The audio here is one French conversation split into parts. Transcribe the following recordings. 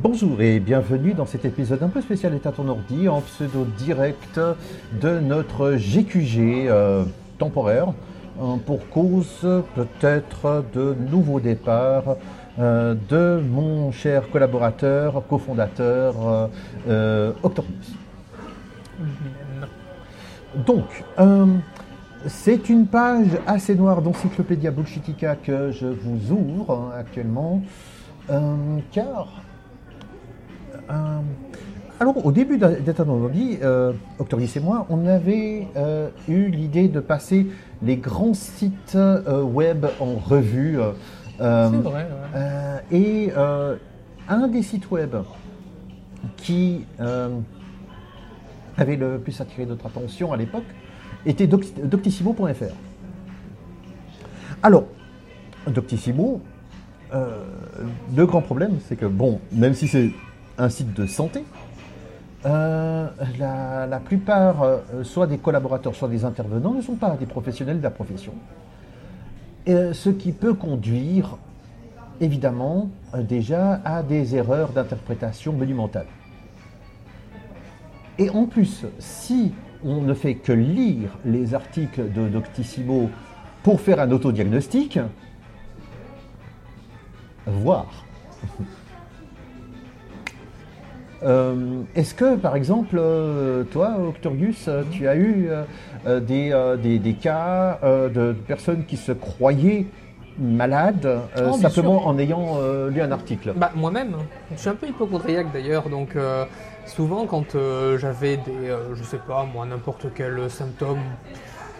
Bonjour et bienvenue dans cet épisode un peu spécial d'État ton ordi en pseudo direct de notre GQG euh, temporaire euh, pour cause peut-être de nouveaux départs euh, de mon cher collaborateur, cofondateur Octopus. Donc, euh, c'est une page assez noire d'Encyclopédia Bullshitica que je vous ouvre hein, actuellement, car euh, alors, au début l'ordi, euh, Octorius et moi, on avait euh, eu l'idée de passer les grands sites euh, web en revue. euh, C'est vrai, ouais. et un des sites web qui avait le plus attiré notre attention à l'époque était doct- doctissimo.fr. Alors, Doctissimo, le grand problème, c'est que, bon, même si c'est un site de santé, euh, la, plupart, euh, soit des collaborateurs, soit des intervenants, ne sont pas des professionnels de la profession. Euh, ce qui peut conduire, évidemment, déjà à des erreurs d'interprétation monumentales. Et en plus, si on ne fait que lire les articles de Doctissimo pour faire un autodiagnostic, voir. Euh, Est-ce que, par exemple, euh, toi, Octorius, euh, tu as eu euh, des, des- des cas de personnes qui se croyaient malades Oh, simplement sûr. en ayant lu un article? Bah, moi-même, je suis un peu hypochondriaque d'ailleurs, donc souvent quand j'avais des, je sais pas moi, n'importe quel symptôme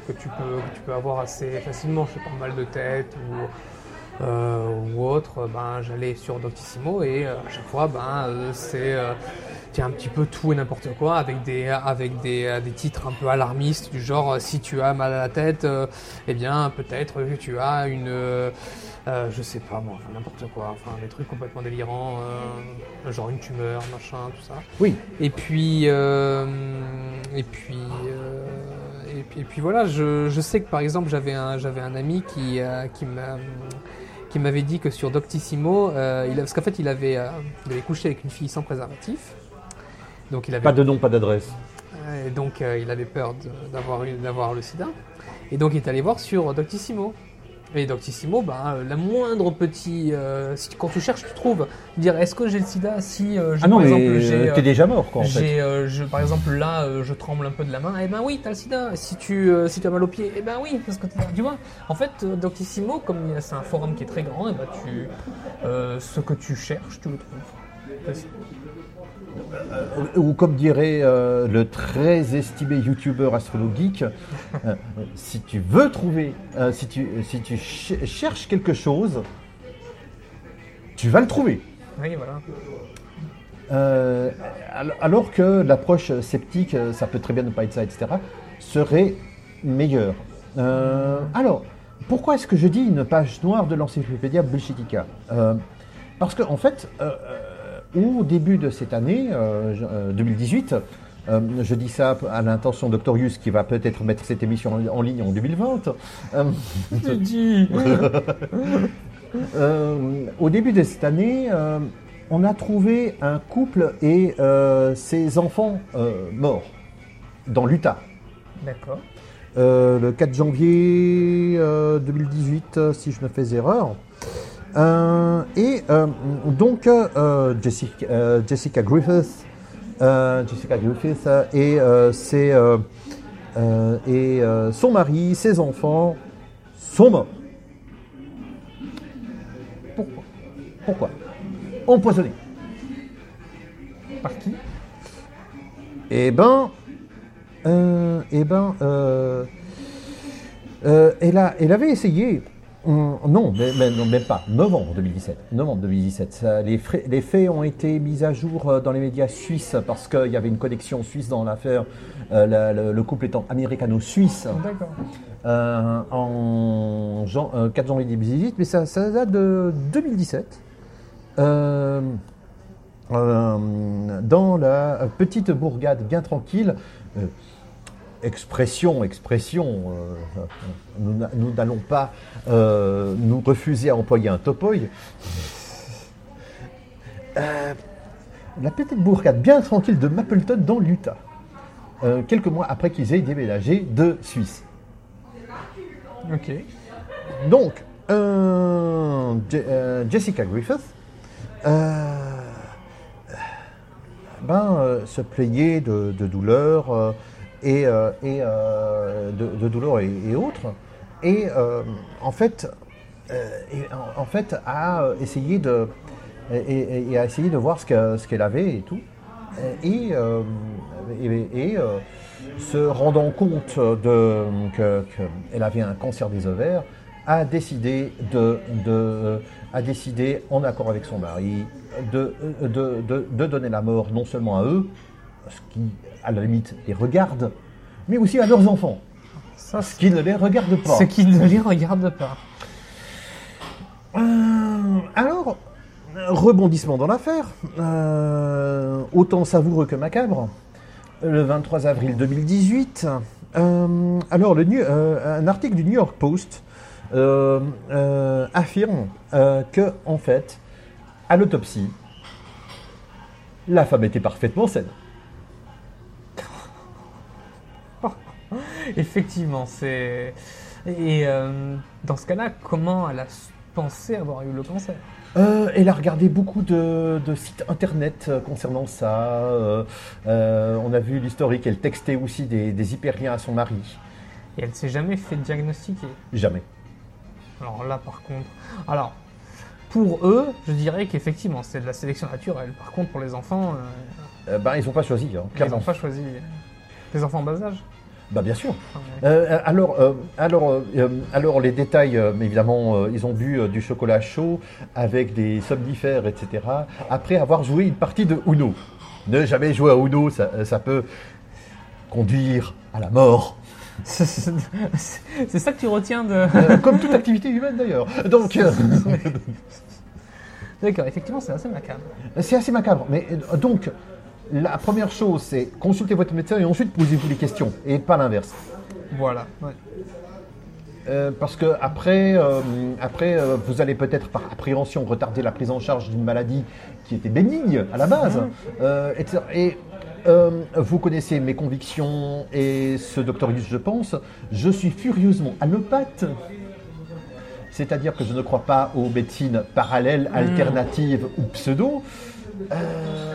que tu peux, que tu peux avoir assez facilement, je sais pas, mal de tête ou, ou autre, ben, j'allais sur Doctissimo et euh, à chaque fois, ben, euh, c'est euh, tiens, un petit peu tout et n'importe quoi avec des, avec des, euh, des titres un peu alarmistes du genre euh, si tu as mal à la tête, euh, eh bien peut-être que tu as une, euh, euh, je sais pas moi, enfin, n'importe quoi, enfin des trucs complètement délirants, euh, genre une tumeur, machin, tout ça. Oui. Et puis, euh, et puis, euh, et puis, et puis voilà, je, je sais que par exemple j'avais un, j'avais un ami qui, euh, qui m'a qui m'avait dit que sur Doctissimo, euh, il a- parce qu'en fait il avait, euh, il avait couché avec une fille sans préservatif, donc il avait Pas de nom, pas d'adresse. et donc euh, il avait peur d'avoir le sida. Et donc il est allé voir sur Doctissimo. Et Doctissimo, bah, euh, la moindre petit... euh, si, quand tu cherches, tu trouves. Dire, est-ce que j'ai le sida Si, euh, j'ai, Ah non, par mais exemple, euh, t'es euh, déjà mort, quoi, en fait. je, par exemple, là, je tremble un peu de la main. Eh ben oui, t'as le sida. Si tu, si tu as mal au pied, eh ben oui, parce que tu vois. En fait, Doctissimo, comme c'est un forum qui est très grand, eh ben tu, ce que tu cherches, tu le trouves. Facile. Ou comme dirait euh, le très estimé youtubeur astrologique, euh, si tu veux trouver, euh, si tu, si tu ch- cherches quelque chose, tu vas le trouver. Oui, voilà. Euh, al- alors que l'approche sceptique, euh, ça peut très bien ne pas être ça, etc., serait meilleure. Euh, alors, pourquoi est-ce que je dis une page noire de l'encyclopédia Bullshitica Euh, Parce qu'en en fait, euh, euh, au début de cette année, euh, je- euh, 2018, euh, je dis ça à l'intention d'Octorius qui va peut-être mettre cette émission en, en ligne en 2020. euh, euh, au début de cette année, euh, on a trouvé un couple et euh, ses enfants euh, morts dans l'Utah. D'accord. Euh, le 4 janvier euh, 2018, euh, si je ne fais erreur. Euh, et euh, donc, euh, Jessica, Jessica Griffith, Jessica Griffith et, ses, et son mari, ses enfants sont morts. Pourquoi? Pourquoi? Empoisonnés. Par qui? Eh ben, eh ben, elle, a, elle avait essayé. Hum, non, mais, mais- non, même pas. Novembre 2017. Novembre 2017. Ça, les, frais- les faits ont été mis à jour euh, dans les médias suisses parce qu'il y avait une connexion suisse dans l'affaire. euh, la- le, le couple étant américano-suisse D'accord. euh, en jan- euh, 4 janvier 2018, mais ça, ça date de 2017. Euh, euh, dans la petite bourgade bien tranquille, expression, expression, euh, nous n'a- nous n'allons pas euh, nous refuser à employer un topoï. Euh, la petite bourgade bien tranquille de Mapleton dans l'Utah. Quelques mois après qu'ils aient déménagé de Suisse. Ok. Donc, Je- Jessica Griffith ben, se plaignait de, de douleurs et, euh, euh, de, de douleurs et, autres. Et euh, en fait, et en, fait, a essayé de et, et- de voir ce que- ce qu'elle avait et tout. Et, se rendant compte de, que- qu'elle avait un cancer des ovaires, a décidé, de, de- a décidé en accord avec son mari, de- de- de donner la mort non seulement à eux, ce qui à la limite les regarde, mais aussi à leurs enfants, Ça, ce qui ne les regarde pas. Ce qui ne les regarde pas. Euh, alors, rebondissement dans l'affaire, euh, autant savoureux que macabre. Le 23 avril 2018, euh, alors le un article du New York Post affirme que, en fait, à l'autopsie, la femme était parfaitement saine. Effectivement, c'est. Et euh, dans ce cas-là, comment elle a pensé avoir eu le cancer? Euh, elle a regardé beaucoup de, de sites internet euh, concernant ça. Euh, on a vu l'historique. Elle textait aussi des, des hyperliens à son mari. Et elle s'est jamais fait diagnostiquer? Jamais. Alors là, par contre. Alors, pour eux, je dirais qu'effectivement, c'est de la sélection naturelle. Par contre, pour les enfants, euh, ben, ils n'ont pas choisi, hein, ils clairement. n'ont pas choisi. Les enfants en bas âge? Bah, bien sûr. Euh, alors, euh, alors, euh, alors, les détails, évidemment, ils ont bu du chocolat chaud avec des somnifères, etc. Après avoir joué une partie de Uno. Ne jamais jouer à Uno, ça, ça peut conduire à la mort. C'est ça que tu retiens de. Comme toute activité humaine d'ailleurs. Donc, D'accord, effectivement, c'est assez macabre. c'est assez macabre. Mais donc, la première chose, c'est consulter votre médecin et ensuite posez-vous les questions et pas l'inverse. Voilà. ouais. Euh, parce que après, euh, après euh, vous allez peut-être par appréhension retarder la prise en charge d'une maladie qui était bénigne à la base. Etc. Et vous connaissez mes convictions et ce doctorius, je pense. Je suis furieusement allopathe. C'est-à-dire que je ne crois pas aux médecines parallèles, alternatives ou pseudo. Euh,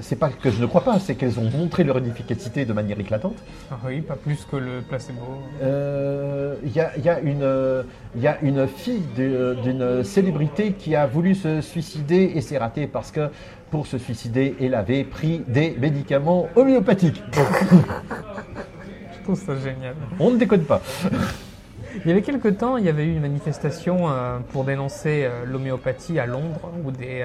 c'est pas que je ne crois pas, c'est qu'elles ont montré leur efficacité de manière éclatante. Ah oui, pas plus que le placebo. Euh, Il y, y a une, il y a une fille d'une célébrité qui a voulu se suicider et c'est raté parce que pour se suicider, elle avait pris des médicaments homéopathiques. Je trouve ça génial. On ne déconne pas. Il y avait quelques temps, il y avait eu une manifestation euh, pour dénoncer euh, l'homéopathie à Londres, où des,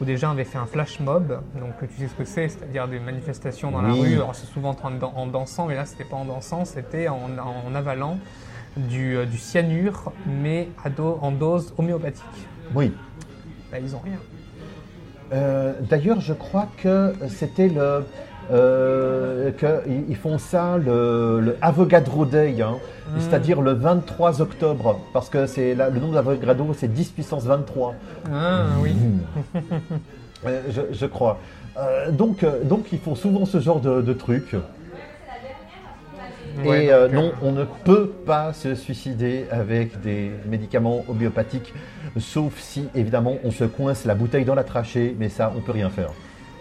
où des gens avaient fait un flash mob. Donc tu sais ce que c'est, c'est-à-dire des manifestations dans la rue. Alors c'est souvent en, en dansant, mais là c'était pas en dansant, c'était en, en avalant du, euh, du cyanure, mais à do- en dose homéopathique. Oui. Là ils ont rien. Euh, D'ailleurs, je crois que c'était le. Euh, qu'ils ils font ça le, le Avogadro Day, hein, Mm. c'est-à-dire le 23 octobre, parce que c'est le nombre d'Avogadro, c'est 10 puissance 23. Ah oui. Euh, je, je crois. Euh, donc, donc, ils font souvent ce genre de, de trucs. Et euh, non, on ne peut pas se suicider avec des médicaments homéopathiques, sauf si, évidemment, on se coince la bouteille dans la trachée, mais ça, on peut rien faire.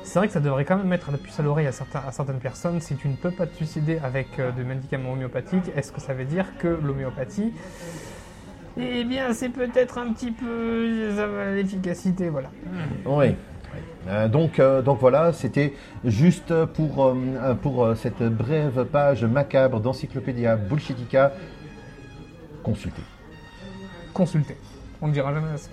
C'est vrai que ça devrait quand même mettre la puce à l'oreille à, certaines personnes. Si tu ne peux pas te suicider avec euh, des médicaments homéopathiques, est-ce que ça veut dire que l'homéopathie, eh bien, c'est peut-être un petit peu ça va, l'efficacité, voilà. Oui. Euh, donc, euh, donc voilà, c'était juste pour, euh, pour cette brève page macabre d'Encyclopédia Bullshitica. Consultez. Consulter. On ne dira jamais assez.